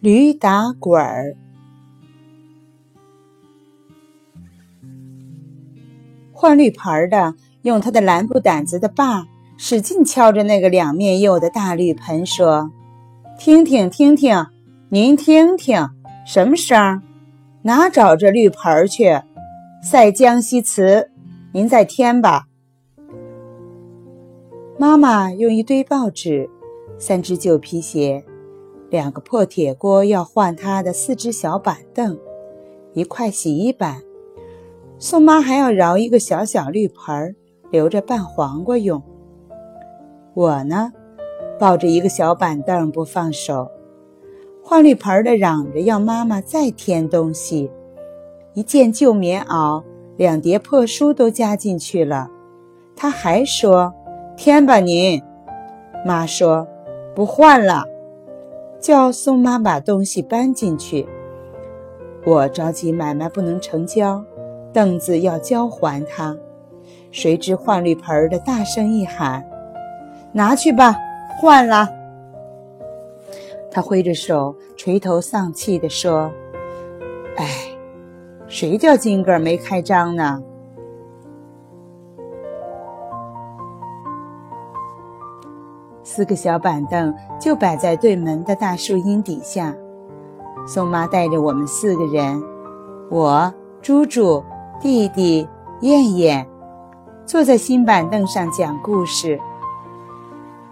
驴打滚儿。换绿牌的用他的蓝布掸子的把使劲敲着那个两面釉的大绿盆，说：“听听听听，您听听，什么声？哪找这绿盆去？赛江西瓷，您再添吧。”妈妈用一堆报纸、三只旧皮鞋、两个破铁锅要换他的四只小板凳、一块洗衣板。宋妈还要饶一个小小绿盆儿，留着拌黄瓜用。我呢，抱着一个小板凳不放手。换绿盆的嚷着要妈妈再添东西，一件旧棉袄、两叠破书都加进去了。他还说。添吧，您。妈说：“不换了，叫宋妈把东西搬进去。”我着急买卖不能成交，凳子要交还他。谁知换绿盆的大声一喊：“拿去吧，换了。”他挥着手，垂头丧气地说：“哎，谁叫金个没开张呢？”四个小板凳就摆在对门的大树荫底下。宋妈带着我们四个人，我、猪猪、弟弟、燕燕，坐在新板凳上讲故事。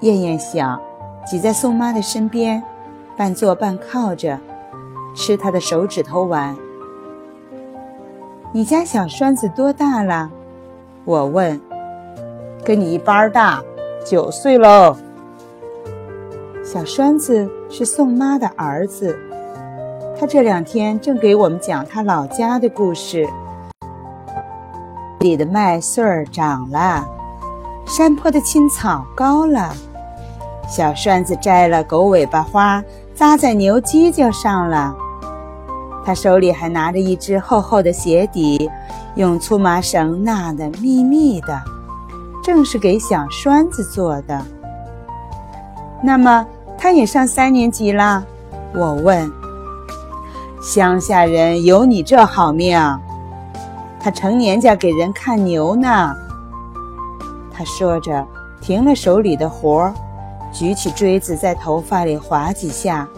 燕燕小，挤在宋妈的身边，半坐半靠着，吃她的手指头玩。你家小栓子多大了？我问。跟你一般大，九岁喽。小栓子是宋妈的儿子，他这两天正给我们讲他老家的故事。里的麦穗儿长了，山坡的青草高了，小栓子摘了狗尾巴花，扎在牛犄角上了。他手里还拿着一只厚厚的鞋底，用粗麻绳纳得密密的，正是给小栓子做的。那么。他也上三年级了，我问。乡下人有你这好命，他成年家给人看牛呢。他说着，停了手里的活儿，举起锥子在头发里划几下，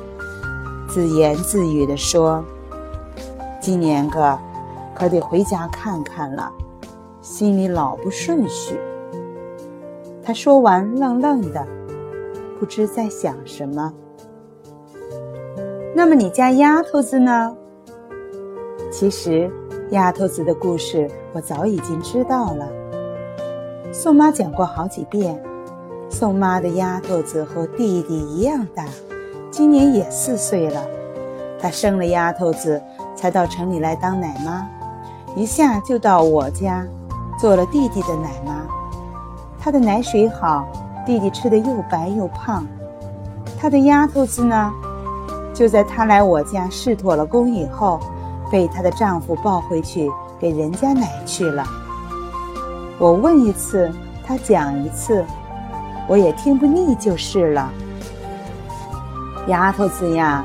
自言自语地说：“今年个可得回家看看了，心里老不顺序。”他说完，愣愣的。不知在想什么。那么你家丫头子呢？其实，丫头子的故事我早已经知道了。宋妈讲过好几遍。宋妈的丫头子和弟弟一样大，今年也四岁了。她生了丫头子，才到城里来当奶妈，一下就到我家做了弟弟的奶妈。她的奶水好。弟弟吃的又白又胖，他的丫头子呢？就在他来我家试妥了工以后，被她的丈夫抱回去给人家奶去了。我问一次，他讲一次，我也听不腻就是了。丫头子呀，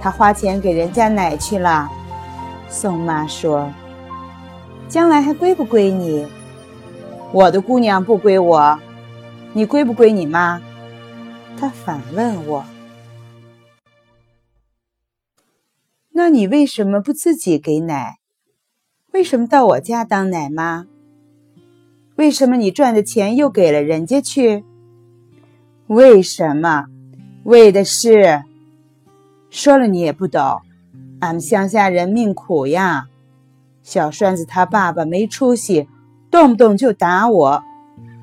她花钱给人家奶去了。宋妈说：“将来还归不归你？我的姑娘不归我。”你归不归你妈？他反问我。那你为什么不自己给奶？为什么到我家当奶妈？为什么你赚的钱又给了人家去？为什么？为的是……说了你也不懂。俺们乡下人命苦呀。小栓子他爸爸没出息，动不动就打我。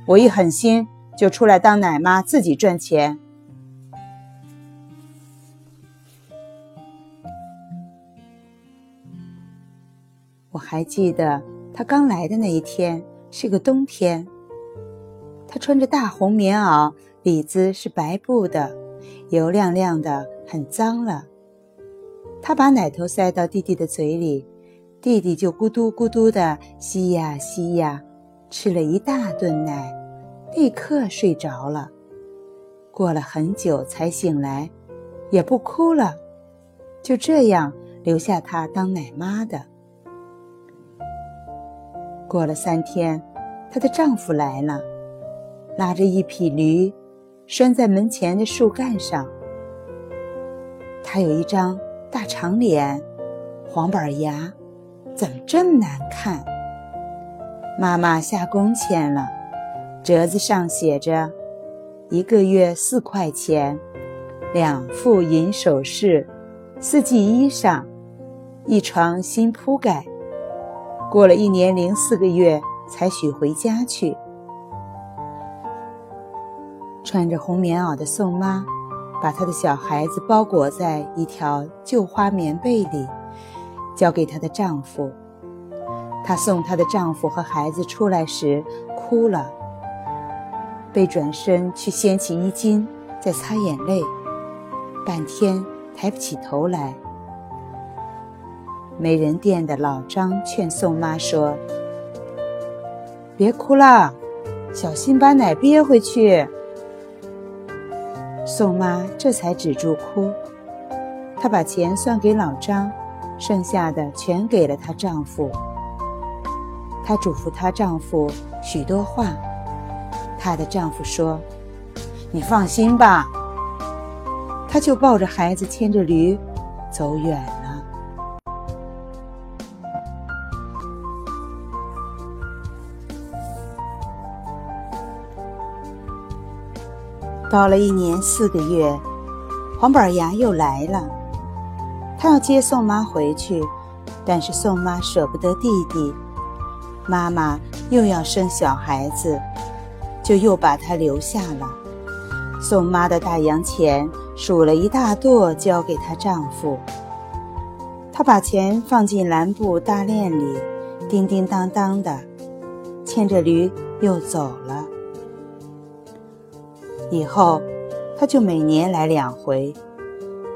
我一狠心。就出来当奶妈，自己赚钱。我还记得他刚来的那一天是个冬天，他穿着大红棉袄，里子是白布的，油亮亮的，很脏了。他把奶头塞到弟弟的嘴里，弟弟就咕嘟咕嘟的吸呀吸呀，吃了一大顿奶。立刻睡着了，过了很久才醒来，也不哭了，就这样留下她当奶妈的。过了三天，她的丈夫来了，拉着一匹驴，拴在门前的树干上。他有一张大长脸，黄板牙，怎么这么难看？妈妈下工钱了，折子上写着：一个月四块钱，两副银首饰，四季衣裳，一床新铺盖。过了一年零四个月，才许回家去。穿着红棉袄的宋妈，把她的小孩子包裹在一条旧花棉被里，交给她的丈夫。她送她的丈夫和孩子出来时，哭了，被转身去掀起衣襟，在擦眼泪，半天抬不起头来。美人店的老张劝宋妈说：“别哭了，小心把奶憋回去。”宋妈这才止住哭。她把钱算给老张，剩下的全给了她丈夫。她嘱咐她丈夫许多话。她的丈夫说：“你放心吧。”她就抱着孩子，牵着驴，走远了。到了一年四个月，黄板牙又来了。他要接宋妈回去，但是宋妈舍不得弟弟，妈妈又要生小孩子，就又把他留下了。宋妈的大洋钱数了一大垛，交给她丈夫。她把钱放进蓝布大链里，叮叮当当的，牵着驴又走了。以后，他就每年来两回，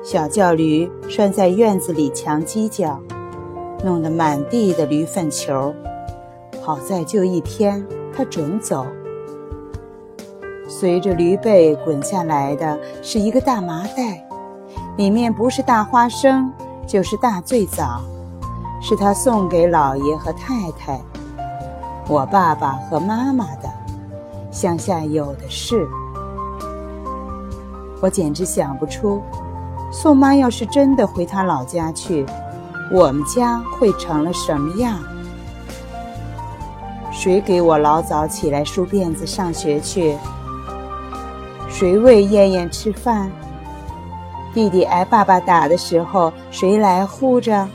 小叫驴拴在院子里墙犄角，弄得满地的驴粪球。好在就一天，他准走。随着驴背滚下来的是一个大麻袋，里面不是大花生，就是大醉枣，是他送给老爷和太太，我爸爸和妈妈的，乡下有的是。我简直想不出，宋妈要是真的回她老家去，我们家会成了什么样？谁给我老早起来梳辫子上学去？谁喂燕燕吃饭？弟弟挨爸爸打的时候，谁来护着？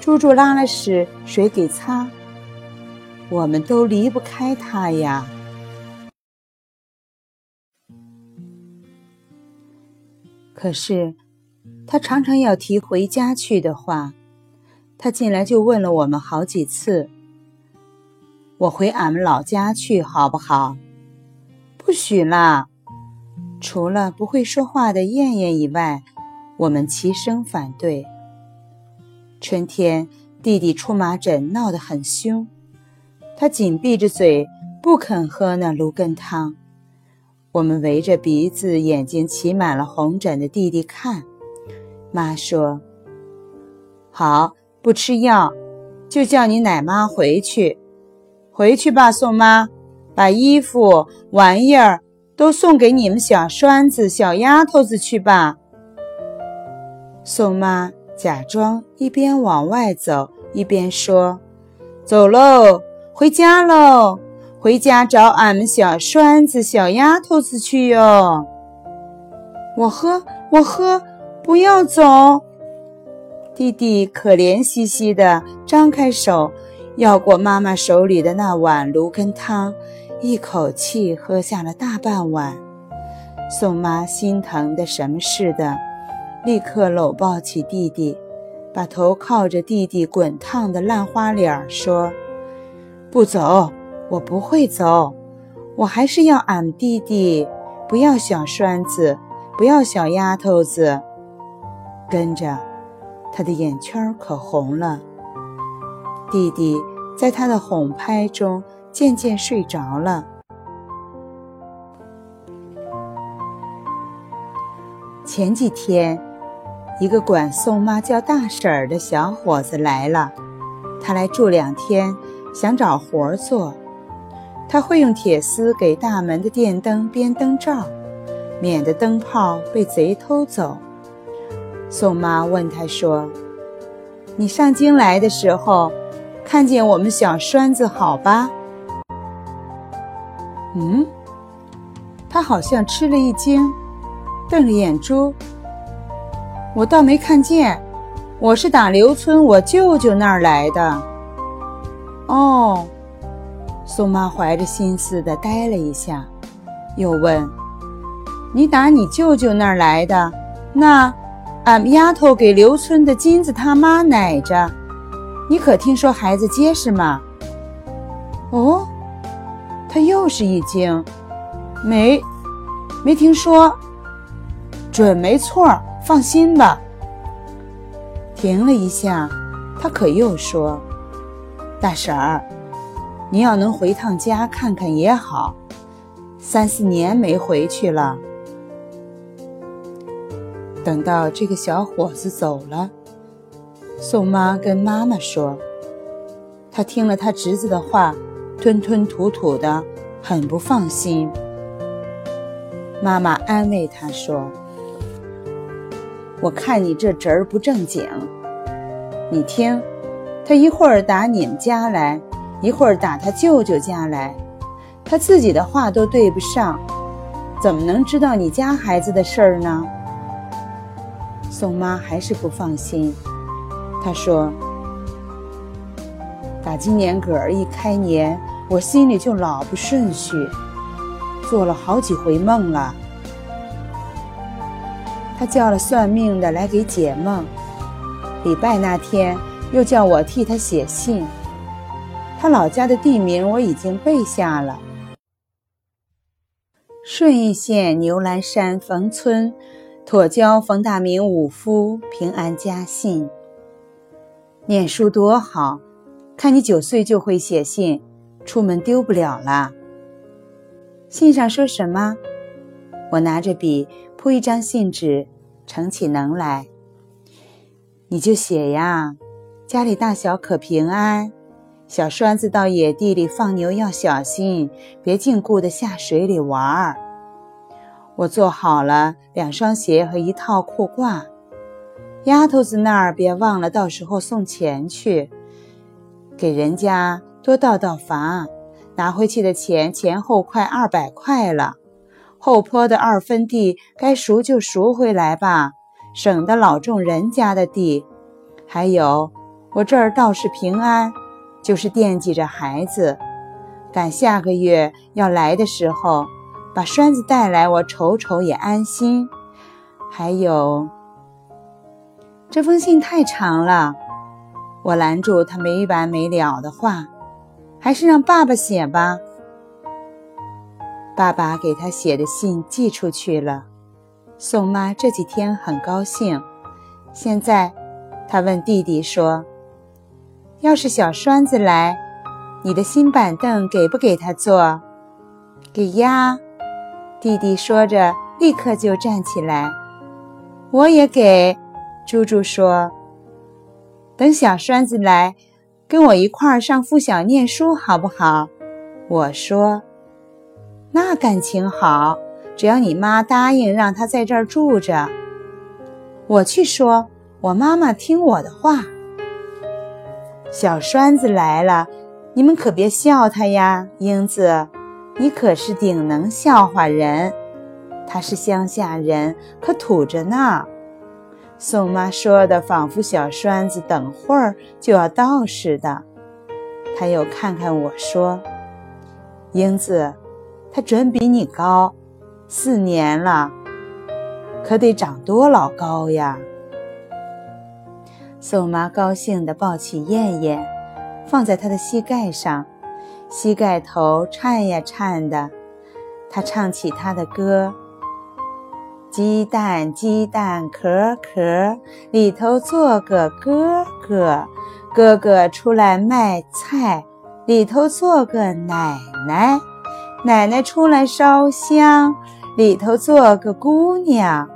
猪猪拉了屎，谁给擦？我们都离不开他呀。可是，他常常要提回家去的话。他进来就问了我们好几次：“我回俺们老家去好不好？”“不许啦！”除了不会说话的燕燕以外，我们齐声反对。春天，弟弟出麻疹，闹得很凶，他紧闭着嘴，不肯喝那芦根汤。我们围着鼻子、眼睛起满了红疹的弟弟看，妈说：“好，不吃药，就叫你奶妈回去。回去吧，宋妈，把衣服、玩意儿都送给你们小栓子、小丫头子去吧。”宋妈假装一边往外走，一边说：“走喽，回家喽。”回家找俺们小栓子、小丫头子去哟！我喝，我喝，不要走！弟弟可怜兮兮的张开手，要过妈妈手里的那碗芦根汤，一口气喝下了大半碗。宋妈心疼的什么似的，立刻搂抱起弟弟，把头靠着弟弟滚烫的烂花脸说：“不走。”我不会走，我还是要俺弟弟，不要小栓子，不要小丫头子。跟着，他的眼圈可红了。弟弟在他的哄拍中渐渐睡着了。前几天，一个管宋妈叫大婶儿的小伙子来了，他来住两天，想找活儿做。他会用铁丝给大门的电灯编灯罩，免得灯泡被贼偷走。宋妈问他说：“你上京来的时候，看见我们小栓子好吧？”嗯，他好像吃了一惊。瞪着眼珠，我倒没看见。我是打刘村我舅舅那儿来的。哦，宋妈怀着心思的呆了一下，又问：“你打你舅舅那儿来的？那俺们丫头给刘村的金子他妈奶着，你可听说孩子结实吗？”哦，他又是一惊，没，没听说。准没错，放心吧。停了一下，他可又说：“大婶儿，您要能回趟家看看也好，三四年没回去了。”等到这个小伙子走了，宋妈跟妈妈说：“她听了她侄子的话，吞吞吐吐的，很不放心。”妈妈安慰她说。我看你这侄儿不正经，你听，他一会儿打你们家来，一会儿打他舅舅家来，他自己的话都对不上，怎么能知道你家孩子的事儿呢？宋妈还是不放心，她说：“打今年个儿一开年，我心里就老不顺序，做了好几回梦了。”他叫了算命的来给解梦，礼拜那天又叫我替他写信。他老家的地名我已经背下了：顺义县牛栏山冯村，妥交冯大明五夫平安家信。念书多好，看你九岁就会写信，出门丢不了了。信上说什么？我拿着笔铺一张信纸。盛起能来，你就写呀。家里大小可平安。小栓子到野地里放牛要小心，别净顾得下水里玩儿。我做好了两双鞋和一套裤褂。丫头子那儿别忘了，到时候送钱去，给人家多倒倒房。拿回去的钱前后快二百块了。后坡的二分地该赎就赎回来吧，省得老种人家的地。还有，我这儿倒是平安，就是惦记着孩子。赶下个月要来的时候，把栓子带来，我瞅瞅也安心。还有，这封信太长了，我拦住他没完没了的话，还是让爸爸写吧。爸爸给他写的信寄出去了，宋妈这几天很高兴。现在，他问弟弟说：“要是小栓子来，你的新板凳给不给他坐？”“给呀。”弟弟说着，立刻就站起来。“我也给。”猪猪说：“等小栓子来，跟我一块儿上附小念书，好不好？”我说。那感情好，只要你妈答应让他在这儿住着，我去说，我妈妈听我的话。小栓子来了，你们可别笑他呀，英子，你可是顶能笑话人。他是乡下人，可土着呢。宋妈说的，仿佛小栓子等会儿就要到似的。他又看看我说：“英子。”他准比你高，四年了，可得长多老高呀！宋妈高兴地抱起燕燕，放在她的膝盖上，膝盖头颤呀颤的。她唱起她的歌：鸡蛋鸡蛋壳壳里头坐个哥哥，哥哥出来卖菜，里头坐个奶奶。奶奶出来烧香，里头坐个姑娘，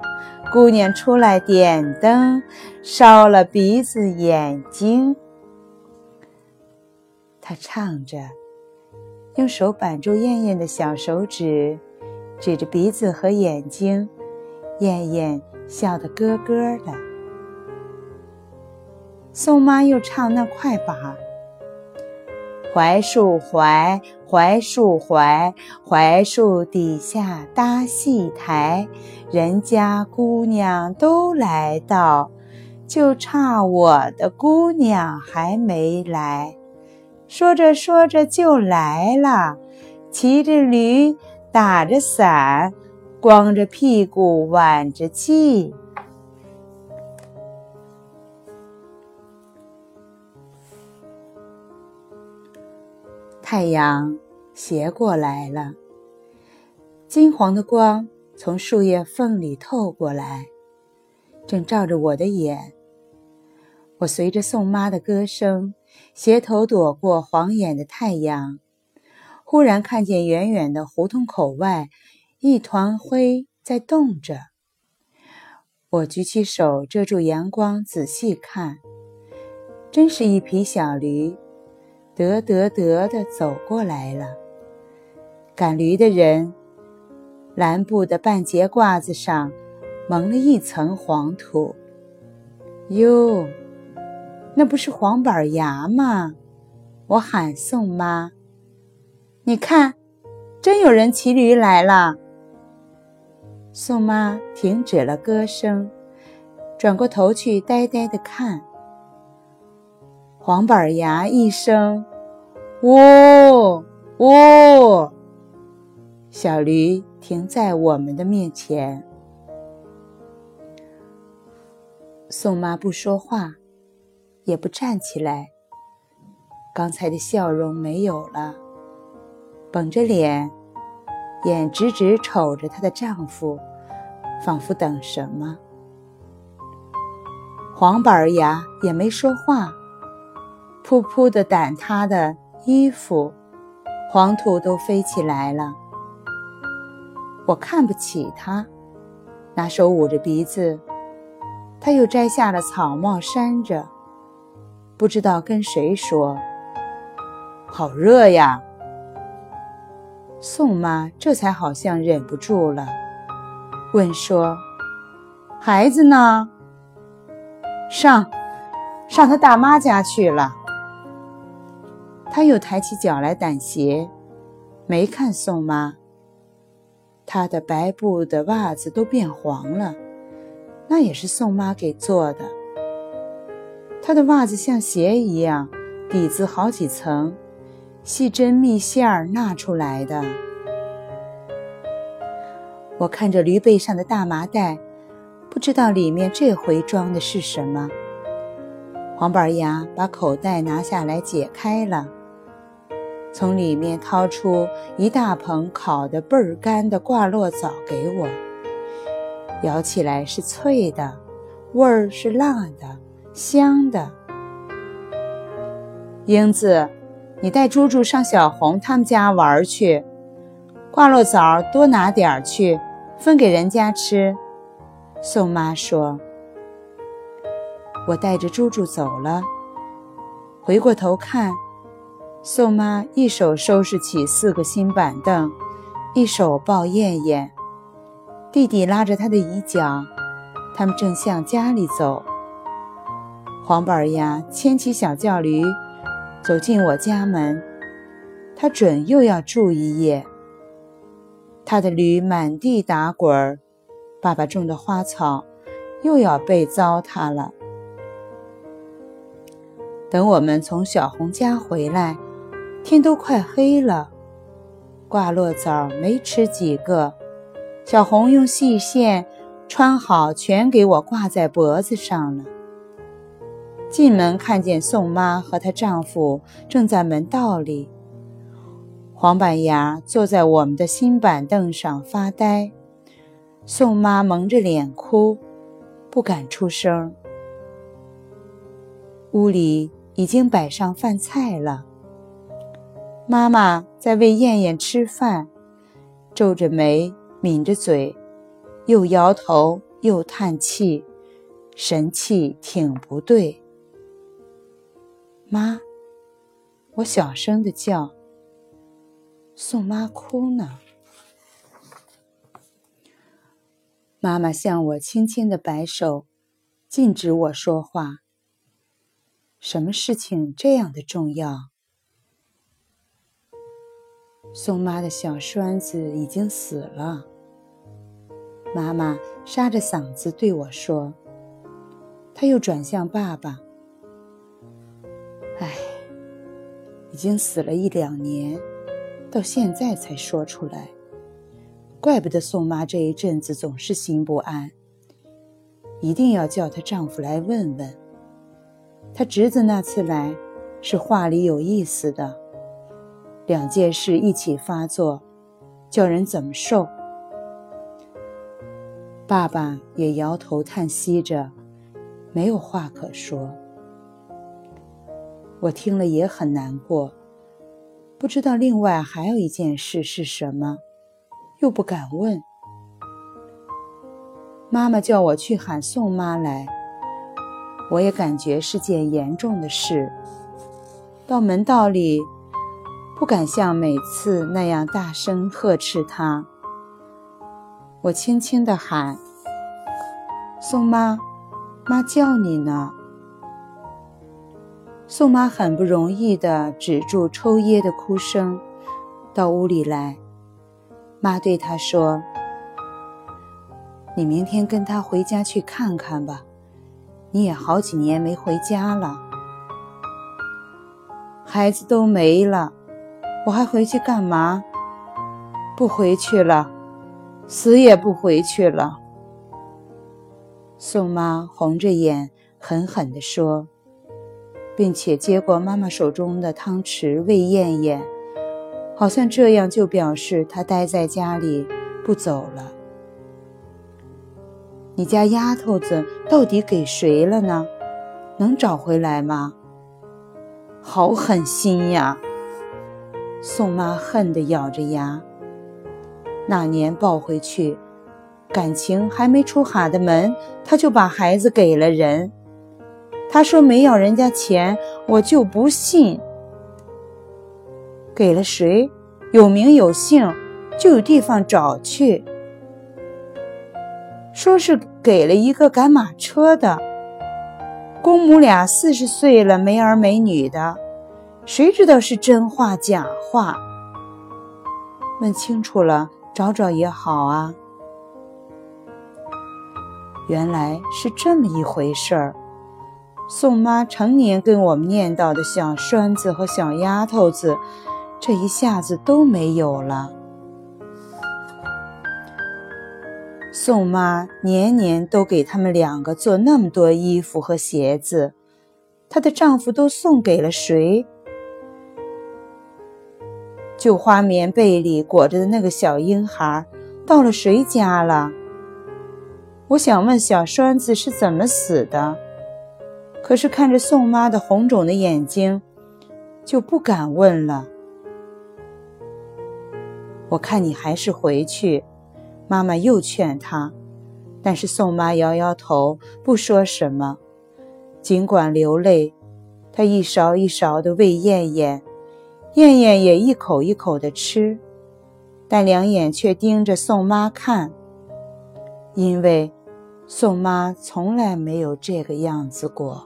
姑娘出来点灯，烧了鼻子眼睛。他唱着，用手扳住燕燕的小手指，指着鼻子和眼睛，燕燕笑得咯咯的。宋妈又唱那快板。槐树槐，槐树槐，槐树底下搭戏台，人家姑娘都来到，就差我的姑娘还没来。说着说着就来了，骑着驴，打着伞，光着屁股挽着髻。太阳斜过来了，金黄的光从树叶缝里透过来，正照着我的眼。我随着宋妈的歌声，斜头躲过晃眼的太阳，忽然看见远远的胡同口外，一团灰在动着。我举起手遮住阳光，仔细看，真是一匹小驴。得得得的走过来了。赶驴的人，蓝布的半截褂子上蒙了一层黄土。哟，那不是黄板牙吗？我喊宋妈：“你看，真有人骑驴来了。”宋妈停止了歌声，转过头去，呆呆的看。黄板牙一声“喔喔”，小驴停在我们的面前。宋妈不说话，也不站起来，刚才的笑容没有了，绷着脸，眼直直瞅着她的丈夫，仿佛等什么。黄板牙也没说话。噗噗的掸他的衣服，黄土都飞起来了。我看不起他，拿手捂着鼻子。他又摘下了草帽扇着，不知道跟谁说：“好热呀！”宋妈这才好像忍不住了，问说：“孩子呢？上，上他大妈家去了。”他又抬起脚来掸鞋，没看宋妈。他的白布的袜子都变黄了，那也是宋妈给做的。他的袜子像鞋一样，底子好几层，细针密线儿纳出来的。我看着驴背上的大麻袋，不知道里面这回装的是什么。黄板牙把口袋拿下来解开了。从里面掏出一大捧烤的倍儿干的挂络枣给我，咬起来是脆的，味儿是辣的，香的。英子，你带猪猪上小红他们家玩去，挂落枣多拿点儿去，分给人家吃。宋妈说：“我带着猪猪走了，回过头看。”宋妈一手收拾起四个新板凳，一手抱燕燕，弟弟拉着她的衣角，他们正向家里走。黄板牙牵起小轿驴，走进我家门，他准又要住一夜。他的驴满地打滚儿，爸爸种的花草又要被糟蹋了。等我们从小红家回来。天都快黑了，挂络枣没吃几个，小红用细线穿好，全给我挂在脖子上了。进门看见宋妈和她丈夫正在门道里，黄板牙坐在我们的新板凳上发呆，宋妈蒙着脸哭，不敢出声。屋里已经摆上饭菜了。妈妈在喂燕燕吃饭，皱着眉，抿着嘴，又摇头又叹气，神气挺不对。妈，我小声的叫。宋妈哭呢。妈妈向我轻轻的摆手，禁止我说话。什么事情这样的重要？宋妈的小栓子已经死了。妈妈沙着嗓子对我说。她又转向爸爸：“哎，已经死了一两年，到现在才说出来，怪不得宋妈这一阵子总是心不安。一定要叫她丈夫来问问。她侄子那次来，是话里有意思的。”两件事一起发作，叫人怎么受？爸爸也摇头叹息着，没有话可说。我听了也很难过，不知道另外还有一件事是什么，又不敢问。妈妈叫我去喊宋妈来，我也感觉是件严重的事。到门道里。不敢像每次那样大声呵斥她。我轻轻地喊：“宋妈，妈叫你呢。”宋妈很不容易地止住抽噎的哭声，到屋里来。妈对她说：“你明天跟他回家去看看吧，你也好几年没回家了，孩子都没了。”我还回去干嘛？不回去了，死也不回去了。宋妈红着眼，狠狠地说，并且接过妈妈手中的汤匙喂燕燕，好像这样就表示她待在家里不走了。你家丫头子到底给谁了呢？能找回来吗？好狠心呀！宋妈恨得咬着牙。那年抱回去，感情还没出哈的门，她就把孩子给了人。他说没要人家钱，我就不信。给了谁？有名有姓，就有地方找去。说是给了一个赶马车的，公母俩四十岁了，没儿没女的。谁知道是真话假话？问清楚了，找找也好啊。原来是这么一回事儿。宋妈成年跟我们念叨的小栓子和小丫头子，这一下子都没有了。宋妈年年都给他们两个做那么多衣服和鞋子，她的丈夫都送给了谁？旧花棉被里裹着的那个小婴孩，到了谁家了？我想问小栓子是怎么死的，可是看着宋妈的红肿的眼睛，就不敢问了。我看你还是回去，妈妈又劝她，但是宋妈摇摇头，不说什么，尽管流泪，她一勺一勺的喂燕燕。燕燕也一口一口的吃，但两眼却盯着宋妈看，因为宋妈从来没有这个样子过。